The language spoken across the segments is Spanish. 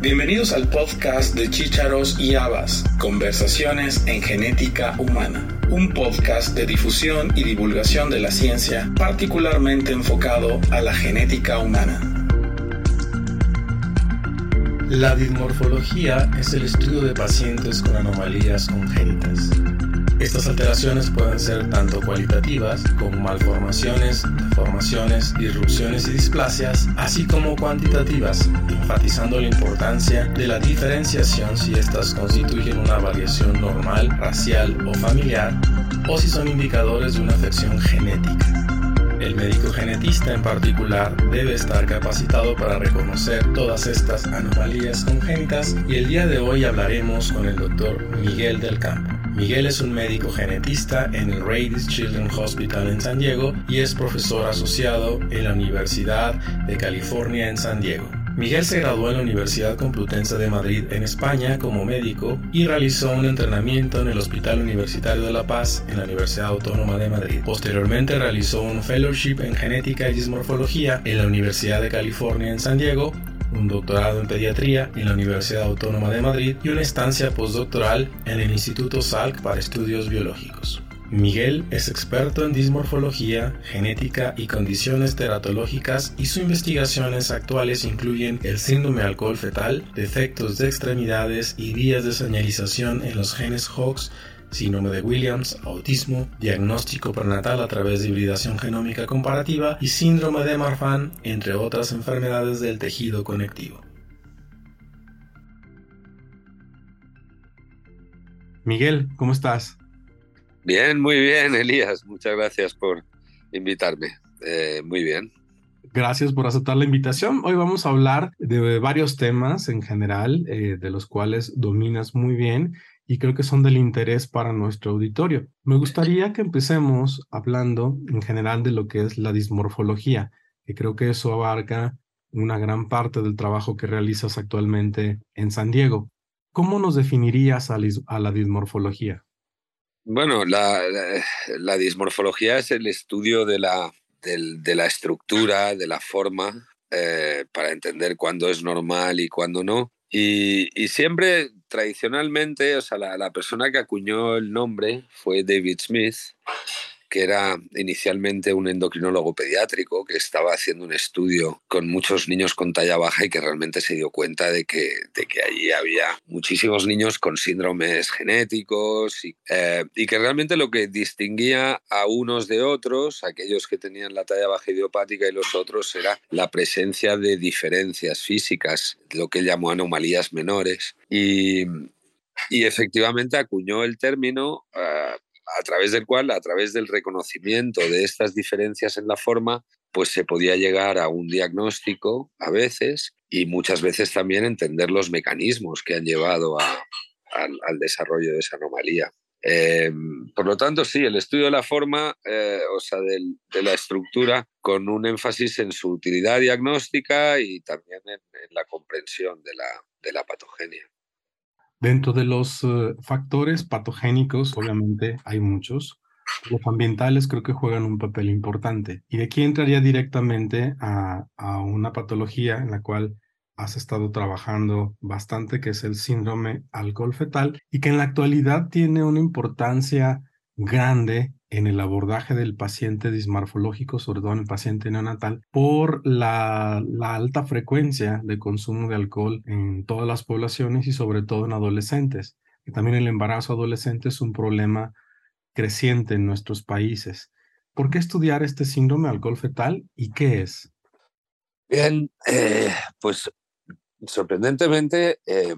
Bienvenidos al podcast de Chícharos y Habas, Conversaciones en Genética Humana, un podcast de difusión y divulgación de la ciencia particularmente enfocado a la genética humana. La dismorfología es el estudio de pacientes con anomalías congénitas. Estas alteraciones pueden ser tanto cualitativas, como malformaciones, deformaciones, disrupciones y displasias, así como cuantitativas, enfatizando la importancia de la diferenciación si estas constituyen una variación normal, racial o familiar, o si son indicadores de una afección genética. El médico genetista en particular debe estar capacitado para reconocer todas estas anomalías congénitas y el día de hoy hablaremos con el doctor Miguel del Campo. Miguel es un médico genetista en el Radies Children's Hospital en San Diego y es profesor asociado en la Universidad de California en San Diego. Miguel se graduó en la Universidad Complutense de Madrid en España como médico y realizó un entrenamiento en el Hospital Universitario de La Paz en la Universidad Autónoma de Madrid. Posteriormente realizó un fellowship en genética y dismorfología en la Universidad de California en San Diego un doctorado en pediatría en la Universidad Autónoma de Madrid y una estancia postdoctoral en el Instituto Salk para Estudios Biológicos. Miguel es experto en dismorfología, genética y condiciones teratológicas y sus investigaciones actuales incluyen el síndrome alcohol fetal, defectos de extremidades y vías de señalización en los genes HOX síndrome de Williams, autismo, diagnóstico prenatal a través de hibridación genómica comparativa y síndrome de Marfan, entre otras enfermedades del tejido conectivo. Miguel, ¿cómo estás? Bien, muy bien, Elías. Muchas gracias por invitarme. Eh, muy bien. Gracias por aceptar la invitación. Hoy vamos a hablar de varios temas en general, eh, de los cuales dominas muy bien y creo que son del interés para nuestro auditorio. Me gustaría que empecemos hablando en general de lo que es la dismorfología, que creo que eso abarca una gran parte del trabajo que realizas actualmente en San Diego. ¿Cómo nos definirías a, la dismorfología? Bueno, la, dismorfología es el estudio de la, de la estructura, de la forma, eh, para entender cuándo es normal y cuándo no. Y, siempre tradicionalmente, o sea, la, persona que acuñó el nombre fue David Smith, que era inicialmente un endocrinólogo pediátrico que estaba haciendo un estudio con muchos niños con talla baja y que realmente se dio cuenta de que, de que allí había muchísimos niños con síndromes genéticos y, eh, y, que realmente lo que distinguía a unos de otros, aquellos que tenían la talla baja idiopática y los otros, era la presencia de diferencias físicas, lo que llamó anomalías menores. Y, y efectivamente acuñó el término uh, a través del cual, a través del reconocimiento de estas diferencias en la forma, pues se podía llegar a un diagnóstico a veces y muchas veces también entender los mecanismos que han llevado al, desarrollo de esa anomalía. Em, por lo tanto, sí, el estudio de la forma, eh, o sea, de la estructura, con un énfasis en su utilidad diagnóstica y también en, la comprensión de la, de la patogenia. Dentro de los eh, factores patogénicos, obviamente hay muchos. Los ambientales creo que juegan un papel importante. Y de aquí entraría directamente a, a una patología en la cual has estado trabajando bastante, que es el síndrome alcohol fetal, y que en la actualidad tiene una importancia grande en el abordaje del paciente dismorfológico, sobre todo en el paciente neonatal, por la, alta frecuencia de consumo de alcohol en todas las poblaciones y sobre todo en adolescentes. Y también el embarazo adolescente es un problema creciente en nuestros países. ¿Por qué estudiar este síndrome alcohol fetal y qué es? Bien, eh, pues sorprendentemente, eh,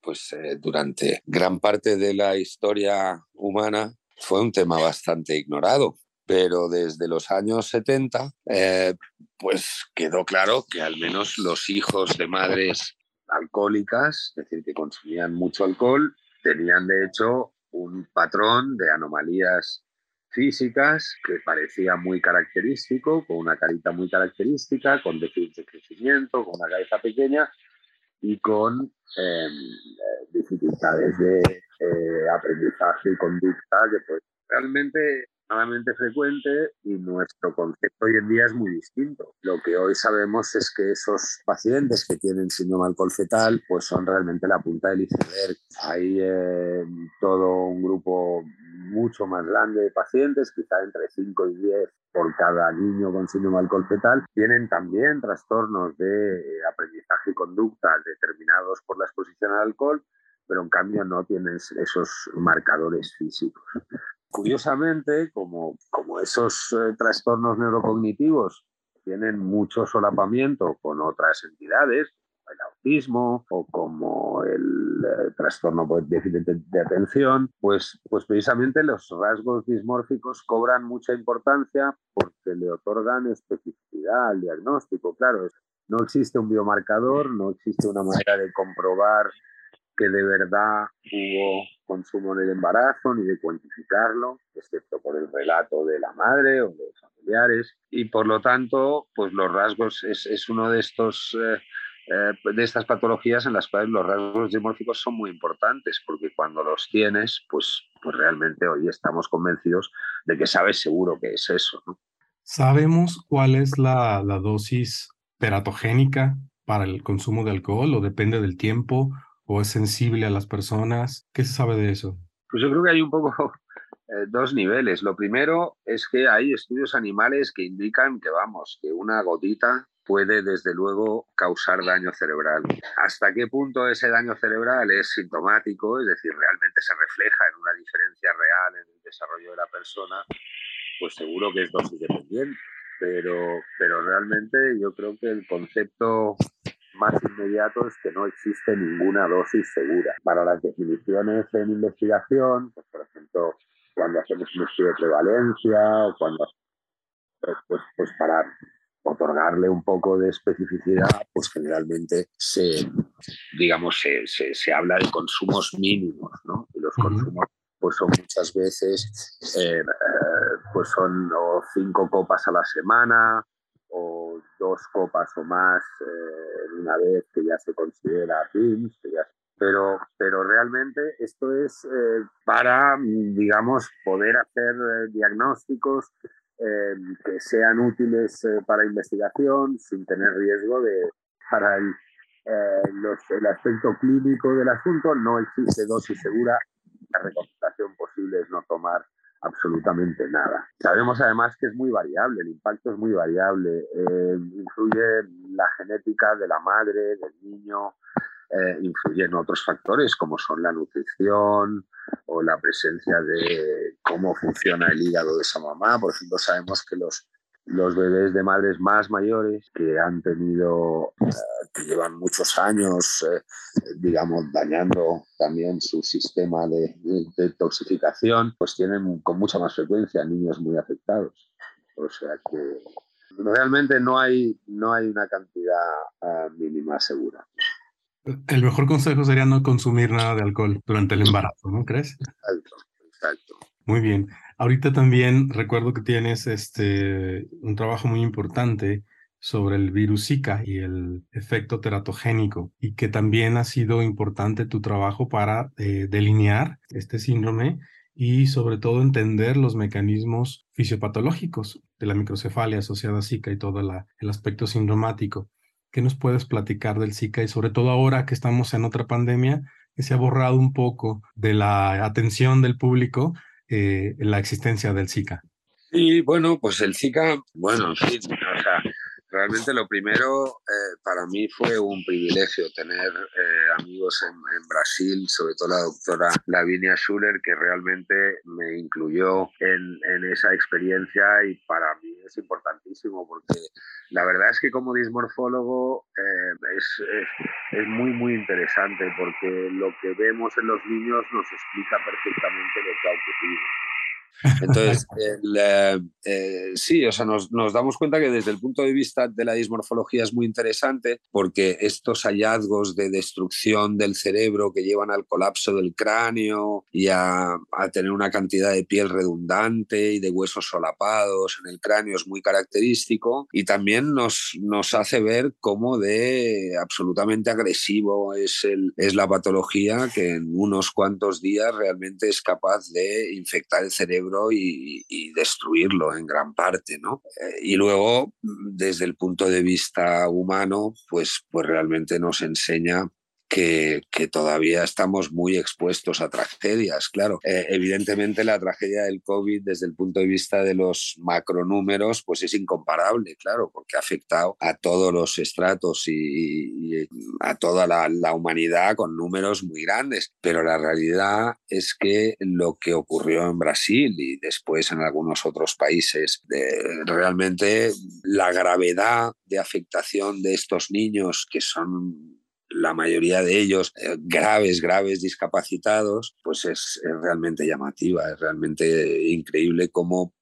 pues eh, durante gran parte de la historia humana fue un tema bastante ignorado, pero desde los años 70, eh, pues quedó claro que al menos los hijos de madres alcohólicas, es decir, que consumían mucho alcohol, tenían de hecho un patrón de anomalías físicas que parecía muy característico, con una carita muy característica, con déficit de crecimiento, con una cabeza pequeña y con em, dificultades de eh, aprendizaje y conducta que pues realmente extremadamente frecuente y nuestro concepto hoy en día es muy distinto. Lo que hoy sabemos es que esos pacientes que tienen síndrome alcohol fetal pues son realmente la punta del iceberg. Hay eh, todo un grupo mucho más grande de pacientes, quizá entre 5 y 10 por cada niño con síndrome alcohol fetal, tienen también trastornos de aprendizaje y conducta determinados por la exposición al alcohol, pero en cambio no tienen esos marcadores físicos. Curiosamente, como, como esos eh, trastornos neurocognitivos tienen mucho solapamiento con otras entidades, el autismo o como el eh, trastorno por déficit de, atención, pues, pues precisamente los rasgos dismórficos cobran mucha importancia porque le otorgan especificidad al diagnóstico. Claro, no existe un biomarcador, no existe una manera de comprobar que de verdad hubo consumo en el embarazo ni de cuantificarlo, excepto por el relato de la madre o de los familiares. Y por lo tanto, pues los rasgos es, es uno de estos... Eh, eh, de estas patologías en las cuales los rasgos dimórficos son muy importantes, porque cuando los tienes, pues, pues realmente hoy estamos convencidos de que sabes seguro que es eso. ¿Sabemos cuál es la, la dosis teratogénica para el consumo de alcohol o depende del tiempo o es sensible a las personas? ¿Qué se sabe de eso? Pues yo creo que hay un poco eh, dos niveles. Lo primero es que hay estudios animales que indican que, vamos, que una gotita puede desde luego causar daño cerebral. ¿Hasta qué punto ese daño cerebral es sintomático, es decir, realmente se refleja en una diferencia real en el desarrollo de la persona? Pues seguro que es dosis dependiente, pero, pero realmente yo creo que el concepto más inmediato es que no existe ninguna dosis segura. Para las definiciones en investigación, pues, por ejemplo, cuando hacemos un estudio de prevalencia o cuando pues, pues para otorgarle un poco de especificidad, pues generalmente se, digamos, se, se, habla de consumos mínimos, ¿no? Y los consumos pues son muchas veces, eh, pues son cinco copas a la semana o dos copas o más eh, una vez que ya se considera PIMS, pero, pero realmente esto es eh, para, digamos, poder hacer diagnósticos eh, que sean útiles eh, para investigación sin tener riesgo de para el, eh, el aspecto clínico del asunto no existe dosis segura la recomendación posible es no tomar absolutamente nada. Sabemos además que es muy variable, el impacto es muy variable, influye la genética de la madre, del niño, eh, influyen otros factores como son la nutrición o la presencia de cómo funciona el hígado de esa mamá. Por ejemplo, sabemos que los, los bebés de madres más mayores que han tenido, eh, que llevan muchos años, eh, digamos, dañando también su sistema de, de, toxificación, pues tienen con mucha más frecuencia niños muy afectados. O sea que realmente no hay, no hay una cantidad mínima segura. El mejor consejo sería no consumir nada de alcohol durante el embarazo, ¿no crees? Exacto, exacto. Muy bien. Ahorita también recuerdo que tienes este, un trabajo muy importante sobre el virus Zika y el efecto teratogénico y que también ha sido importante tu trabajo para eh, delinear este síndrome y sobre todo entender los mecanismos fisiopatológicos de la microcefalia asociada a Zika y todo el aspecto sindromático. ¿Qué nos puedes platicar del Zika y sobre todo ahora que estamos en otra pandemia que se ha borrado un poco de la atención del público eh, la existencia del Zika? Y bueno, pues el Zika, bueno, en fin, o sea, Realmente lo primero eh, para mí fue un privilegio tener eh, amigos en, Brasil, sobre todo la doctora Lavinia Schuller, que realmente me incluyó en, en, esa experiencia y para mí es importantísimo porque la verdad es que como dismorfólogo eh, es, es, muy, muy interesante porque lo que vemos en los niños nos explica perfectamente lo que ha ocurrido. Entonces, eh, sí, o sea, nos, nos, damos cuenta que desde el punto de vista de la dismorfología es muy interesante porque estos hallazgos de destrucción del cerebro que llevan al colapso del cráneo y a, a tener una cantidad de piel redundante y de huesos solapados en el cráneo es muy característico y también nos, nos hace ver cómo de absolutamente agresivo es, el, es la patología que en unos cuantos días realmente es capaz de infectar el cerebro y, destruirlo en gran parte, ¿no? Eh, y luego, desde el punto de vista humano, pues, pues realmente nos enseña que, todavía estamos muy expuestos a tragedias. Claro, eh, evidentemente la tragedia del COVID desde el punto de vista de los macronúmeros pues es incomparable, claro, porque ha afectado a todos los estratos y, a toda la, humanidad con números muy grandes. Pero la realidad es que lo que ocurrió en Brasil y después en algunos otros países, realmente la gravedad de afectación de estos niños que son la mayoría de ellos eh, graves, graves discapacitados, pues es, realmente llamativa, es realmente increíble cómo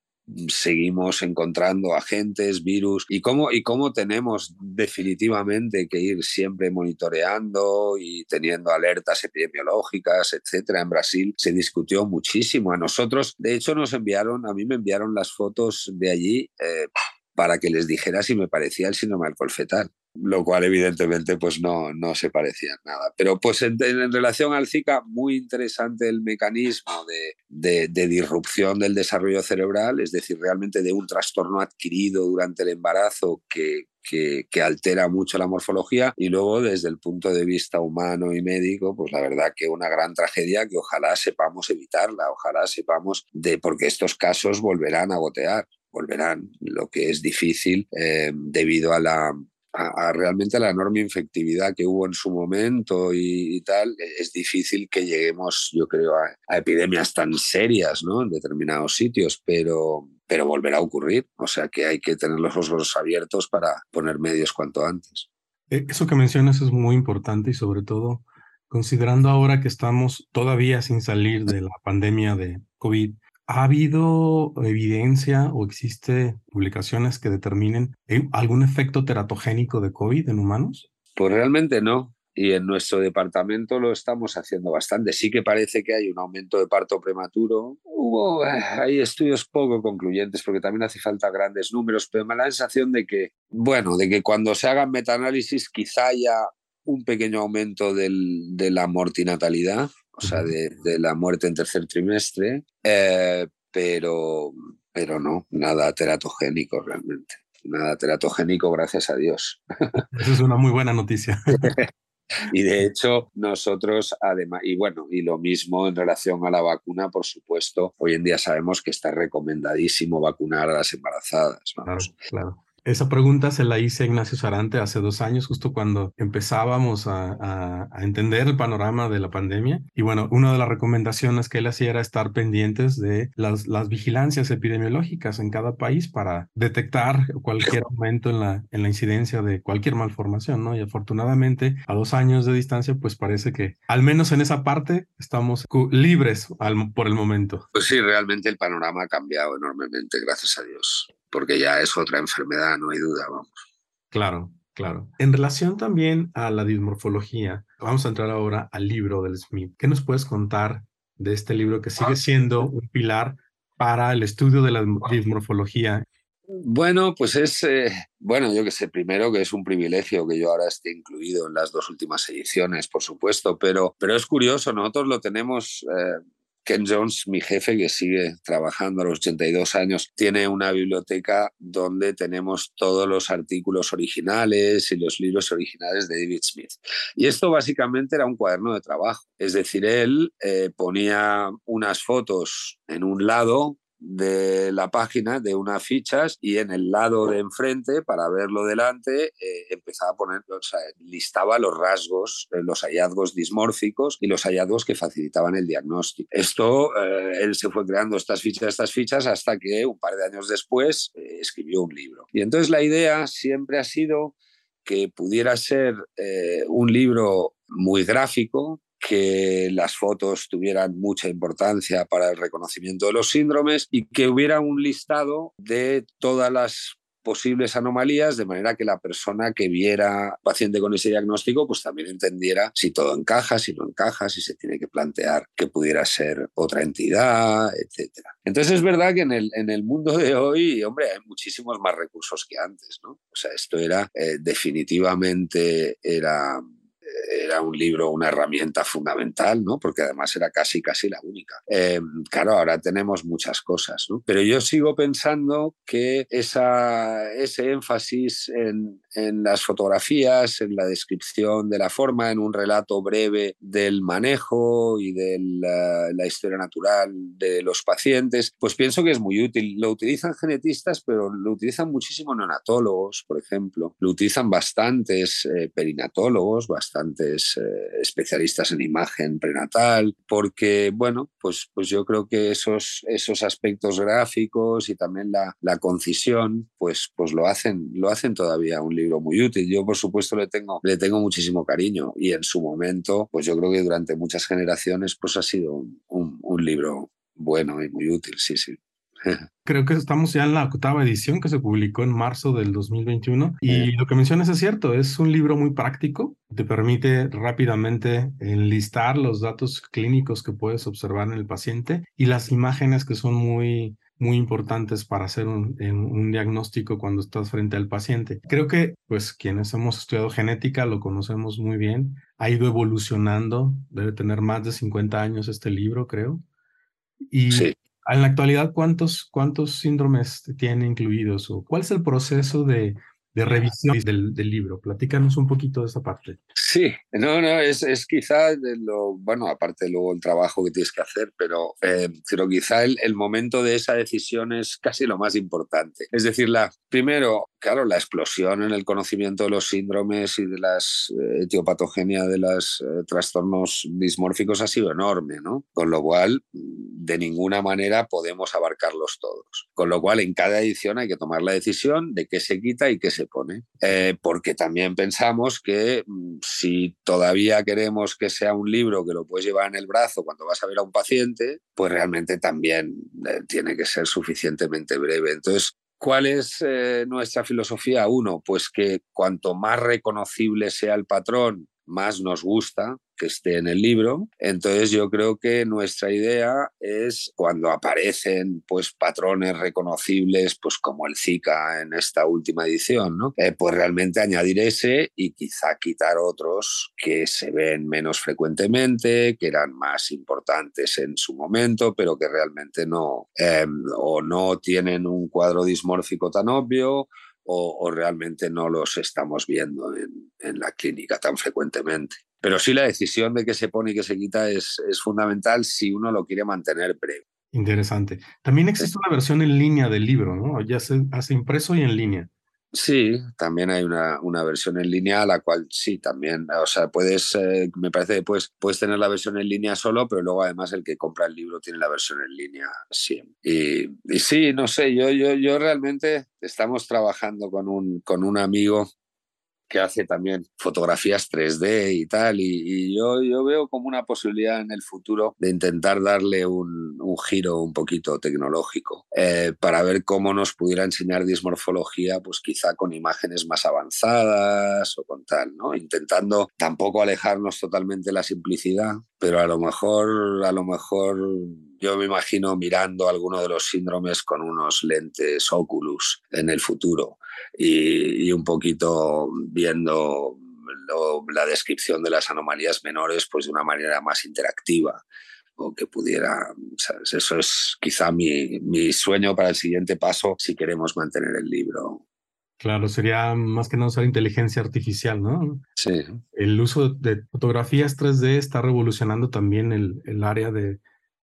seguimos encontrando agentes, virus y cómo, y cómo tenemos definitivamente que ir siempre monitoreando y teniendo alertas epidemiológicas, etcétera. En Brasil se discutió muchísimo. A nosotros, de hecho, nos enviaron, a mí me enviaron las fotos de allí. Eh, para que les dijera si me parecía el síndrome alcohol fetal lo cual evidentemente pues no, no se parecía nada. Pero pues en, relación al Zika, muy interesante el mecanismo de, de, disrupción del desarrollo cerebral, es decir, realmente de un trastorno adquirido durante el embarazo que, que, que, altera mucho la morfología y luego desde el punto de vista humano y médico, pues la verdad que una gran tragedia que ojalá sepamos evitarla, ojalá sepamos de, porque estos casos volverán a gotear volverán, lo que es difícil eh, debido a la, a, realmente la enorme infectividad que hubo en su momento y, tal, e, es difícil que lleguemos, yo creo, a, epidemias tan serias ¿no? en determinados sitios, pero, pero volverá a ocurrir. O sea que hay que tener los ojos abiertos para poner medios cuanto antes. E, eso que mencionas es muy importante y sobre todo considerando ahora que estamos todavía sin salir de la pandemia de COVID, ¿Ha habido evidencia o existe publicaciones que determinen eh, algún efecto teratogénico de COVID en humanos? Pues realmente no. Y en nuestro departamento lo estamos haciendo bastante. Sí que parece que hay un aumento de parto prematuro. Hubo, eh, hay estudios poco concluyentes porque también hace falta grandes números, pero me da la sensación de que, bueno, de que cuando se hagan metaanálisis quizá haya un pequeño aumento del, de la mortinatalidad, o sea, de, la muerte en tercer trimestre, eh, pero, pero no, nada teratogénico realmente. Nada teratogénico, gracias a Dios. Eso es una muy buena noticia. Y de hecho, nosotros, además, y bueno, y lo mismo en relación a la vacuna, por supuesto, hoy en día sabemos que está recomendadísimo vacunar a las embarazadas. Claro, claro. Esa pregunta se la hice a Ignacio Sarante hace dos años, justo cuando empezábamos a, entender el panorama de la pandemia. Y bueno, una de las recomendaciones que él hacía era estar pendientes de las, las vigilancias epidemiológicas en cada país para detectar cualquier momento en la, en la incidencia de cualquier malformación, ¿no? Y afortunadamente, a dos años de distancia, pues parece que al menos en esa parte estamos libres por el momento. Pues sí, realmente el panorama ha cambiado enormemente, gracias a Dios porque ya es otra enfermedad, no hay duda, vamos. Claro, claro. En relación también a la dismorfología, vamos a entrar ahora al libro del Smith. ¿Qué nos puedes contar de este libro que sigue siendo un pilar para el estudio de la dismorfología? Bueno, pues es, eh, bueno, yo que sé, primero que es un privilegio que yo ahora esté incluido en las dos últimas ediciones, por supuesto, pero, pero es curioso, nosotros lo tenemos eh, Ken Jones, mi jefe, que sigue trabajando a los 82 años, tiene una biblioteca donde tenemos todos los artículos originales y los libros originales de David Smith. Y esto básicamente era un cuaderno de trabajo. Es decir, él eh, ponía unas fotos en un lado de la página de unas fichas y en el lado de enfrente, para verlo delante, eh, empezaba a poner, o sea, listaba los rasgos, eh, los hallazgos dismórficos y los hallazgos que facilitaban el diagnóstico. Esto, eh, él se fue creando estas fichas, estas fichas, hasta que un par de años después escribió un libro. Y entonces la idea siempre ha sido que pudiera ser un libro muy gráfico, que las fotos tuvieran mucha importancia para el reconocimiento de los síndromes y que hubiera un listado de todas las posibles anomalías, de manera que la persona que viera paciente con ese diagnóstico, pues también entendiera si todo encaja, si no encaja, si se tiene que plantear que pudiera ser otra entidad, etc. Entonces es verdad que en el, en el mundo de hoy, hombre, hay muchísimos más recursos que antes, ¿no? O sea, esto era eh, definitivamente era era un libro, una herramienta fundamental, ¿no? Porque además era casi, casi la única. Eh, claro, ahora tenemos muchas cosas, ¿no? Pero yo sigo pensando que esa, ese énfasis en, en las fotografías, en la descripción de la forma, en un relato breve del manejo y de la, la historia natural de los pacientes, pues pienso que es muy útil. Lo utilizan genetistas, pero lo utilizan muchísimo neonatólogos, por ejemplo. Lo utilizan bastantes eh, perinatólogos, bastantes eh, especialistas en imagen prenatal, porque, bueno, pues, pues yo creo que esos, esos aspectos gráficos y también la, la concisión, pues, pues lo, hacen, lo hacen todavía un libro muy útil. Yo, por supuesto, le tengo, le tengo muchísimo cariño y en su momento, pues yo creo que durante muchas generaciones, pues ha sido un, un, un libro bueno y muy útil, sí, sí. Creo que estamos ya en la octava edición que se publicó en marzo del 2021 y lo que mencionas es cierto, es un libro muy práctico, te permite rápidamente enlistar los datos clínicos que puedes observar en el paciente y las imágenes que son muy muy importantes para hacer un, un, diagnóstico cuando estás frente al paciente. Creo que, pues, quienes hemos estudiado genética lo conocemos muy bien. Ha ido evolucionando, debe tener más de 50 años este libro, creo. Y sí. En la actualidad, ¿cuántos, cuántos síndromes tiene incluidos o cuál es el proceso de, de revisión del, del, libro? Platícanos un poquito de esa parte. Sí, no, no, es, es quizá de lo, bueno, aparte luego el trabajo que tienes que hacer, pero, eh, pero quizá el, el, momento de esa decisión es casi lo más importante. Es decir, la, primero, claro, la explosión en el conocimiento de los síndromes y de las eh, etiopatogenia de los eh, trastornos dismórficos ha sido enorme, ¿no? Con lo cual, de ninguna manera podemos abarcarlos todos. Con lo cual, en cada edición hay que tomar la decisión de qué se quita y qué se Eh, porque también pensamos que mm, si todavía queremos que sea un libro que lo puedes llevar en el brazo cuando vas a ver a un paciente, pues realmente también eh, tiene que ser suficientemente breve. Entonces, ¿Cuál es eh, nuestra filosofía? Uno, pues que cuanto más reconocible sea el patrón, más nos gusta que esté en el libro. Entonces yo creo que nuestra idea es cuando aparecen pues patrones reconocibles pues como el Zika en esta última edición, ¿no? Eh, pues realmente añadir ese y quizá quitar otros que se ven menos frecuentemente, que eran más importantes en su momento, pero que realmente no eh, o no tienen un cuadro dismórfico tan obvio o, realmente no los estamos viendo en, en, la clínica tan frecuentemente. Pero sí la decisión de qué se pone y qué se quita es, es fundamental si uno lo quiere mantener breve. Interesante. También existe una versión en línea del libro, ¿no? Ya se hace impreso y en línea. Sí, también hay una, una, versión en línea, la cual sí, también, o sea, puedes, eh, me parece que puedes, puedes tener la versión en línea solo, pero luego además el que compra el libro tiene la versión en línea sí. Y, y sí, no sé, yo, yo, yo realmente estamos trabajando con un, con un amigo que hace también fotografías 3D y tal, y, yo, yo veo como una posibilidad en el futuro de intentar darle un, un giro un poquito tecnológico eh, para ver cómo nos pudiera enseñar dismorfología, pues quizá con imágenes más avanzadas o con tal, ¿no? Intentando tampoco alejarnos totalmente de la simplicidad, pero a lo mejor, a lo mejor yo me imagino mirando alguno de los síndromes con unos lentes Oculus en el futuro y, y un poquito viendo lo, la descripción de las anomalías menores pues de una manera más interactiva o que pudiera, ¿sabes? eso es quizá mi, mi sueño para el siguiente paso si queremos mantener el libro Claro, sería más que nada usar inteligencia artificial, ¿no? Sí. El uso de fotografías 3D está revolucionando también el, el área de,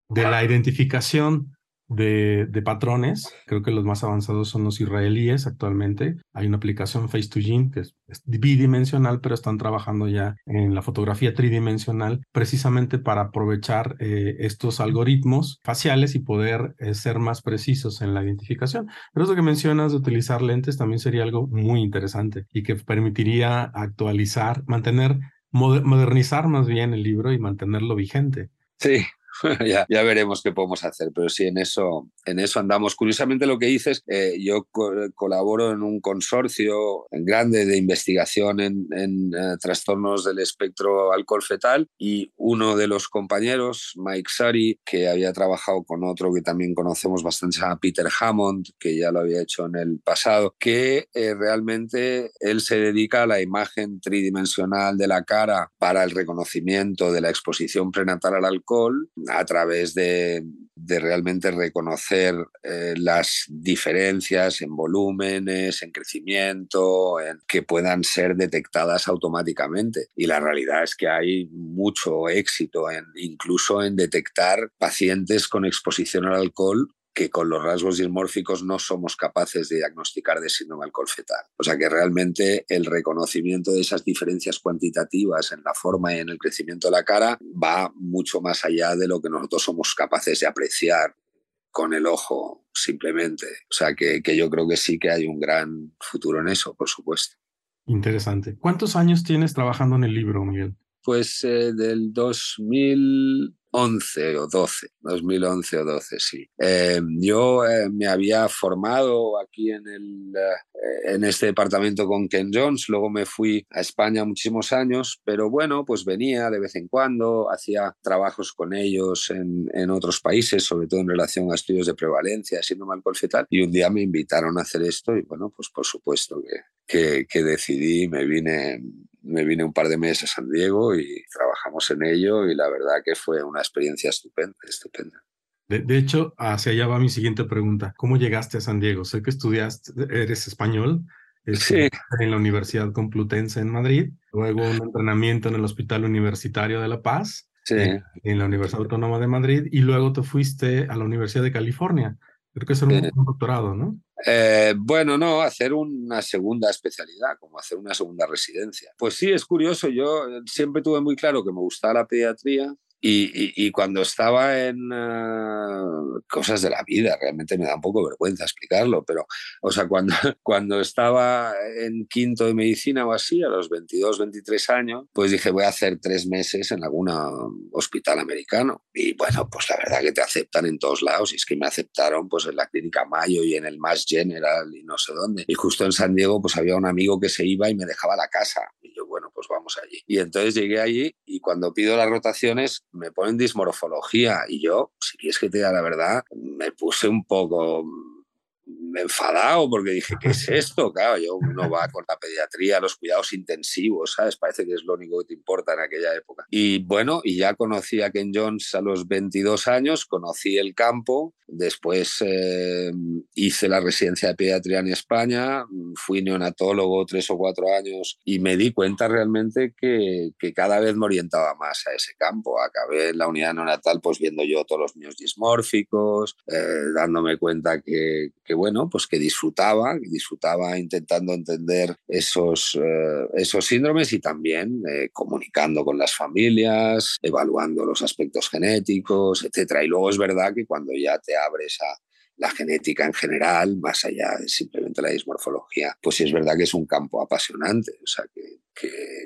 de la identificación de, de, patrones. Creo que los más avanzados son los israelíes actualmente. Hay una aplicación Face2Gene que es, es, bidimensional, pero están trabajando ya en la fotografía tridimensional precisamente para aprovechar eh, estos algoritmos faciales y poder eh, ser más precisos en la identificación. Pero eso que mencionas de utilizar lentes también sería algo muy interesante y que permitiría actualizar, mantener, modernizar más bien el libro y mantenerlo vigente. Sí, ya, ya, veremos qué podemos hacer, pero sí, en eso, en eso andamos. Curiosamente lo que dices, eh, yo colaboro en un consorcio grande de investigación en, en eh, trastornos del espectro alcohol fetal y uno de los compañeros, Mike Sari, que había trabajado con otro que también conocemos bastante, llama Peter Hammond, que ya lo había hecho en el pasado, que eh, realmente él se dedica a la imagen tridimensional de la cara para el reconocimiento de la exposición prenatal al alcohol a través de, realmente reconocer eh, las diferencias en volúmenes, en crecimiento, en, que puedan ser detectadas automáticamente. Y la realidad es que hay mucho éxito en, incluso en detectar pacientes con exposición al alcohol que con los rasgos dismórficos no somos capaces de diagnosticar de síndrome alcohol fetal. O sea que realmente el reconocimiento de esas diferencias cuantitativas en la forma y en el crecimiento de la cara va mucho más allá de lo que nosotros somos capaces de apreciar con el ojo simplemente. O sea que, que yo creo que sí que hay un gran futuro en eso, por supuesto. Interesante. ¿Cuántos años tienes trabajando en el libro, Miguel? Pues eh, del 2000 11 o 12, 2011 o 12, sí. Eh, yo eh, me había formado aquí en, el, eh, en este departamento con Ken Jones, luego me fui a España muchísimos años, pero bueno, pues venía de vez en cuando, hacía trabajos con ellos en, en otros países, sobre todo en relación a estudios de prevalencia, síndrome alcohol fetal, y un día me invitaron a hacer esto y bueno, pues por supuesto que, que, que decidí, me vine me vine un par de meses a San Diego y trabajamos en ello y la verdad que fue una experiencia estupenda, estupenda. De, hecho, hacia allá va mi siguiente pregunta. ¿Cómo llegaste a San Diego? Sé que estudiaste, eres español, sí. en la Universidad Complutense en Madrid, luego un entrenamiento en el Hospital Universitario de La Paz, sí. en, la Universidad Autónoma de Madrid, y luego te fuiste a la Universidad de California. Creo que es un, un doctorado, ¿no? Eh, bueno, no, hacer una segunda especialidad, como hacer una segunda residencia. Pues sí, es curioso, yo siempre tuve muy claro que me gustaba la pediatría y, cuando estaba en eh, cosas de la vida, realmente me da un poco vergüenza explicarlo, pero, o sea, cuando, cuando estaba en quinto de medicina o así, a los 22, 23 años, pues dije, voy a hacer tres meses en algún hospital americano. Y bueno, pues la verdad que te aceptan en todos lados, y es que me aceptaron pues en la clínica Mayo y en el Mass General y no sé dónde. Y justo en San Diego, pues había un amigo que se iba y me dejaba la casa. Bueno, pues vamos allí. Y entonces llegué allí y cuando pido las rotaciones, me ponen dismorfología y yo, si quieres que te diga la verdad, me puse un poco enfadado porque dije, ¿qué es esto? Claro, yo uno va con la pediatría, los cuidados intensivos, ¿sabes? Parece que es lo único que te importa en aquella época. Y bueno, y ya conocí a Ken Jones a los 22 años, conocí el campo, después eh, hice la residencia de pediatría en España, fui neonatólogo tres o cuatro años y me di cuenta realmente que, que cada vez me orientaba más a ese campo. Acabé en la unidad neonatal pues viendo yo todos los niños dismórficos, eh, dándome cuenta que, que bueno, pues que disfrutaba, disfrutaba intentando entender esos, eh, esos síndromes y también eh, comunicando con las familias, evaluando los aspectos genéticos, etc. Y luego es verdad que cuando ya te abres a la genética en general, más allá de simplemente la dismorfología, pues sí es verdad que es un campo apasionante. O sea que,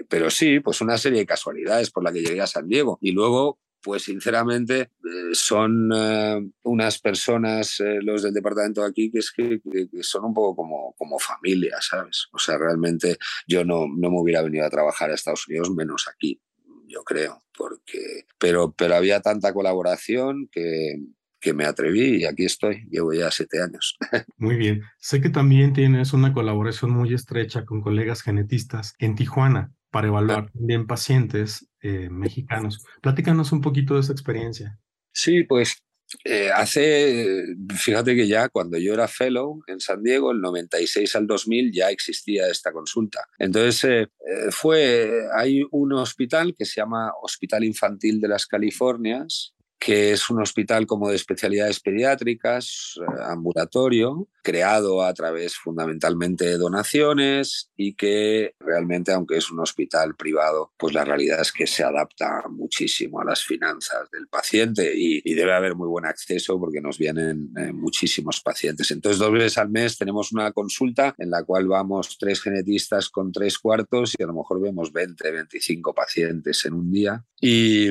pero sí, pues una serie de casualidades por la que llegué a San Diego. Y luego pues sinceramente eh, son eh, unas personas, eh, los del departamento de aquí, que es que, son un poco como, como familia, ¿sabes? O sea, realmente yo no, no me hubiera venido a trabajar a Estados Unidos menos aquí, yo creo, porque, pero, pero había tanta colaboración que, que me atreví y aquí estoy, llevo ya siete años. Muy bien, sé que también tienes una colaboración muy estrecha con colegas genetistas en Tijuana para evaluar también pacientes eh, mexicanos. Platícanos un poquito de esa experiencia. Sí, pues eh, hace, fíjate que ya cuando yo era fellow en San Diego, el 96 al 2000 ya existía esta consulta. Entonces eh, fue, hay un hospital que se llama Hospital Infantil de las Californias, que es un hospital como de especialidades pediátricas, eh, ambulatorio, creado a través fundamentalmente de donaciones y que realmente, aunque es un hospital privado, pues la realidad es que se adapta muchísimo a las finanzas del paciente y, debe haber muy buen acceso porque nos vienen eh, muchísimos pacientes. Entonces, dos veces al mes tenemos una consulta en la cual vamos tres genetistas con tres cuartos y a lo mejor vemos 20, 25 pacientes en un día. Y,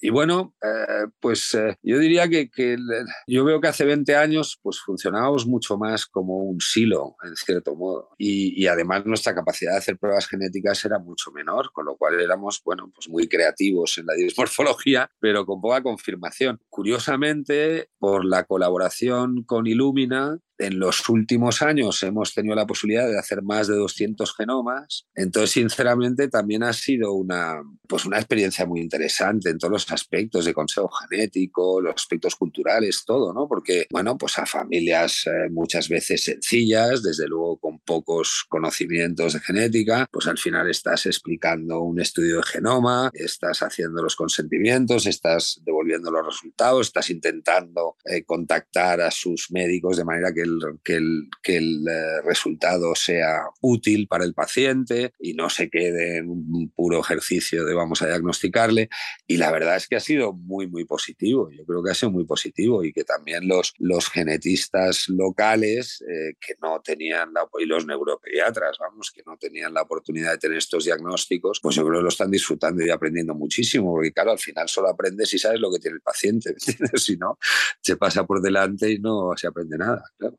y bueno, eh, pues eh, yo diría que, yo veo que hace 20 años pues funcionábamos mucho más como un silo, en cierto modo. Y, y, además nuestra capacidad de hacer pruebas genéticas era mucho menor, con lo cual éramos, bueno, pues muy creativos en la dismorfología, pero con poca confirmación. Curiosamente, por la colaboración con Illumina, en los últimos años hemos tenido la posibilidad de hacer más de 200 genomas. Entonces, sinceramente, también ha sido una, pues una experiencia muy interesante en todos los aspectos de consejo genético, los aspectos culturales, todo, ¿no? Porque, bueno, pues a familias eh, muchas veces sencillas, desde luego con pocos conocimientos de genética, pues al final estás explicando un estudio de genoma, estás haciendo los consentimientos, estás devolviendo los resultados, estás intentando eh, contactar a sus médicos de manera que que el, que el eh, resultado sea útil para el paciente y no se quede en un puro ejercicio de vamos a diagnosticarle. Y la verdad es que ha sido muy, muy positivo. Yo creo que ha sido muy positivo y que también los, los genetistas locales eh, que no tenían, la, y los neuropediatras, vamos, que no tenían la oportunidad de tener estos diagnósticos, pues yo creo que lo están disfrutando y aprendiendo muchísimo, porque claro, al final solo aprendes si sabes lo que tiene el paciente, si no, se pasa por delante y no se aprende nada, claro.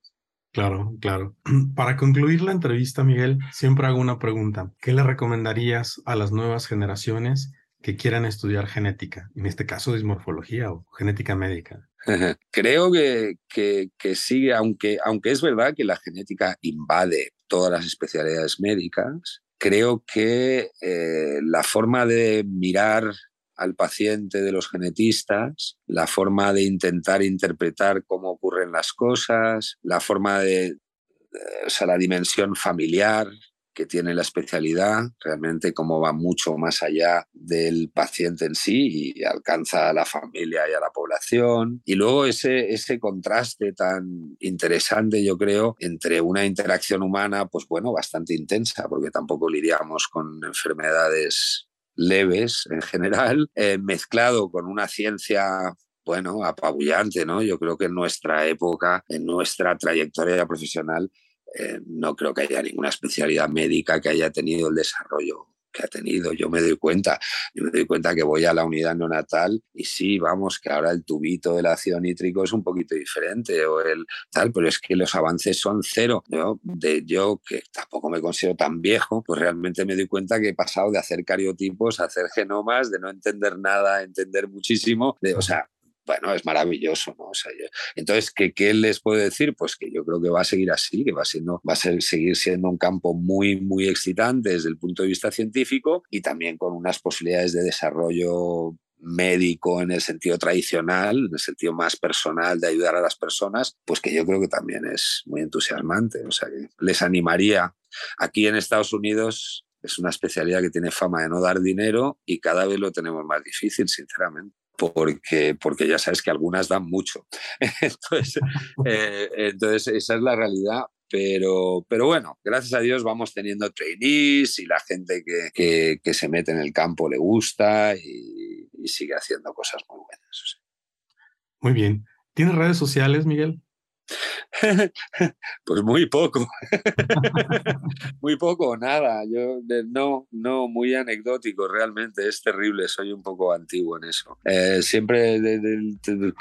Claro, claro. Para concluir la entrevista, Miguel, siempre hago una pregunta. ¿Qué le recomendarías a las nuevas generaciones que quieran estudiar genética? En este caso, dismorfología o genética médica. Creo que, que, sí, aunque, aunque es verdad que la genética invade todas las especialidades médicas, creo que eh, la forma de mirar al paciente de los genetistas, la forma de intentar interpretar cómo ocurren las cosas, la forma de, o sea, la dimensión familiar que tiene la especialidad, realmente cómo va mucho más allá del paciente en sí y alcanza a la familia y a la población. Y luego ese, ese contraste tan interesante, yo creo, entre una interacción humana, pues bueno, bastante intensa, porque tampoco lidiamos con enfermedades leves en general, eh, mezclado con una ciencia bueno, apabullante, ¿no? Yo creo que en nuestra época, en nuestra trayectoria profesional, eh, no creo que haya ninguna especialidad médica que haya tenido el desarrollo que ha tenido. Yo me doy cuenta, yo me doy cuenta que voy a la unidad neonatal y sí, vamos, que ahora el tubito del ácido nítrico es un poquito diferente o el tal, pero es que los avances son cero. De, yo que tampoco me considero tan viejo, pues realmente me doy cuenta que he pasado de hacer cariotipos a hacer genomas, de no entender nada a entender muchísimo, de, o sea, bueno, es maravilloso, ¿no? O sea, entonces, ¿qué, ¿qué, les puedo decir? Pues que yo creo que va a seguir así, que va, siendo, va a ser, seguir siendo un campo muy, muy excitante desde el punto de vista científico y también con unas posibilidades de desarrollo médico en el sentido tradicional, en el sentido más personal de ayudar a las personas, pues que yo creo que también es muy entusiasmante. O sea, que les animaría. Aquí en Estados Unidos es una especialidad que tiene fama de no dar dinero y cada vez lo tenemos más difícil, sinceramente porque, porque ya sabes que algunas dan mucho. entonces, eh, entonces, esa es la realidad. Pero, pero bueno, gracias a Dios vamos teniendo trainees y la gente que, que, se mete en el campo le gusta y sigue haciendo cosas muy buenas. Muy bien. ¿Tienes redes sociales, Miguel? pues muy poco. muy poco o nada. Yo no, no, muy anecdótico realmente. Es terrible. Soy un poco antiguo en eso. Eh, siempre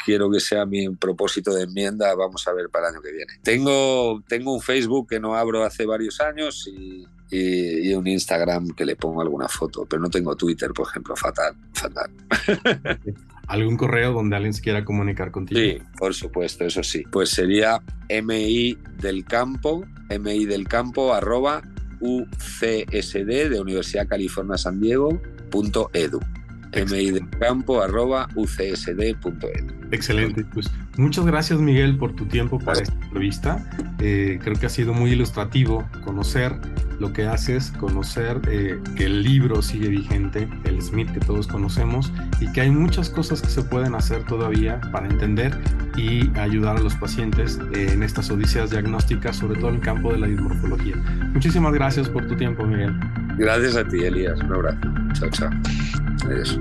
quiero que sea mi propósito de enmienda. Vamos a ver para el año que viene. Tengo, tengo un Facebook que no abro hace varios años y, y, un Instagram que le pongo alguna foto, pero no tengo Twitter, por ejemplo, fatal, fatal. ¿Algún correo donde alguien se quiera comunicar contigo? Sí, por supuesto, eso sí. Pues sería mi del campo, mi del campo arroba ucsd de Universidad California San Diego punto edu ucsd.edu. Excelente. Pues muchas gracias, Miguel, por tu tiempo para esta entrevista. Eh, creo que ha sido muy ilustrativo conocer lo que haces, conocer eh, que el libro sigue vigente, el Smith que todos conocemos, y que hay muchas cosas que se pueden hacer todavía para entender y ayudar a los pacientes eh, en estas odiseas diagnósticas, sobre todo en el campo de la dismorfología. Muchísimas gracias por tu tiempo, Miguel. Gracias a ti, Elías. Un abrazo. Chao, chao. Adiós.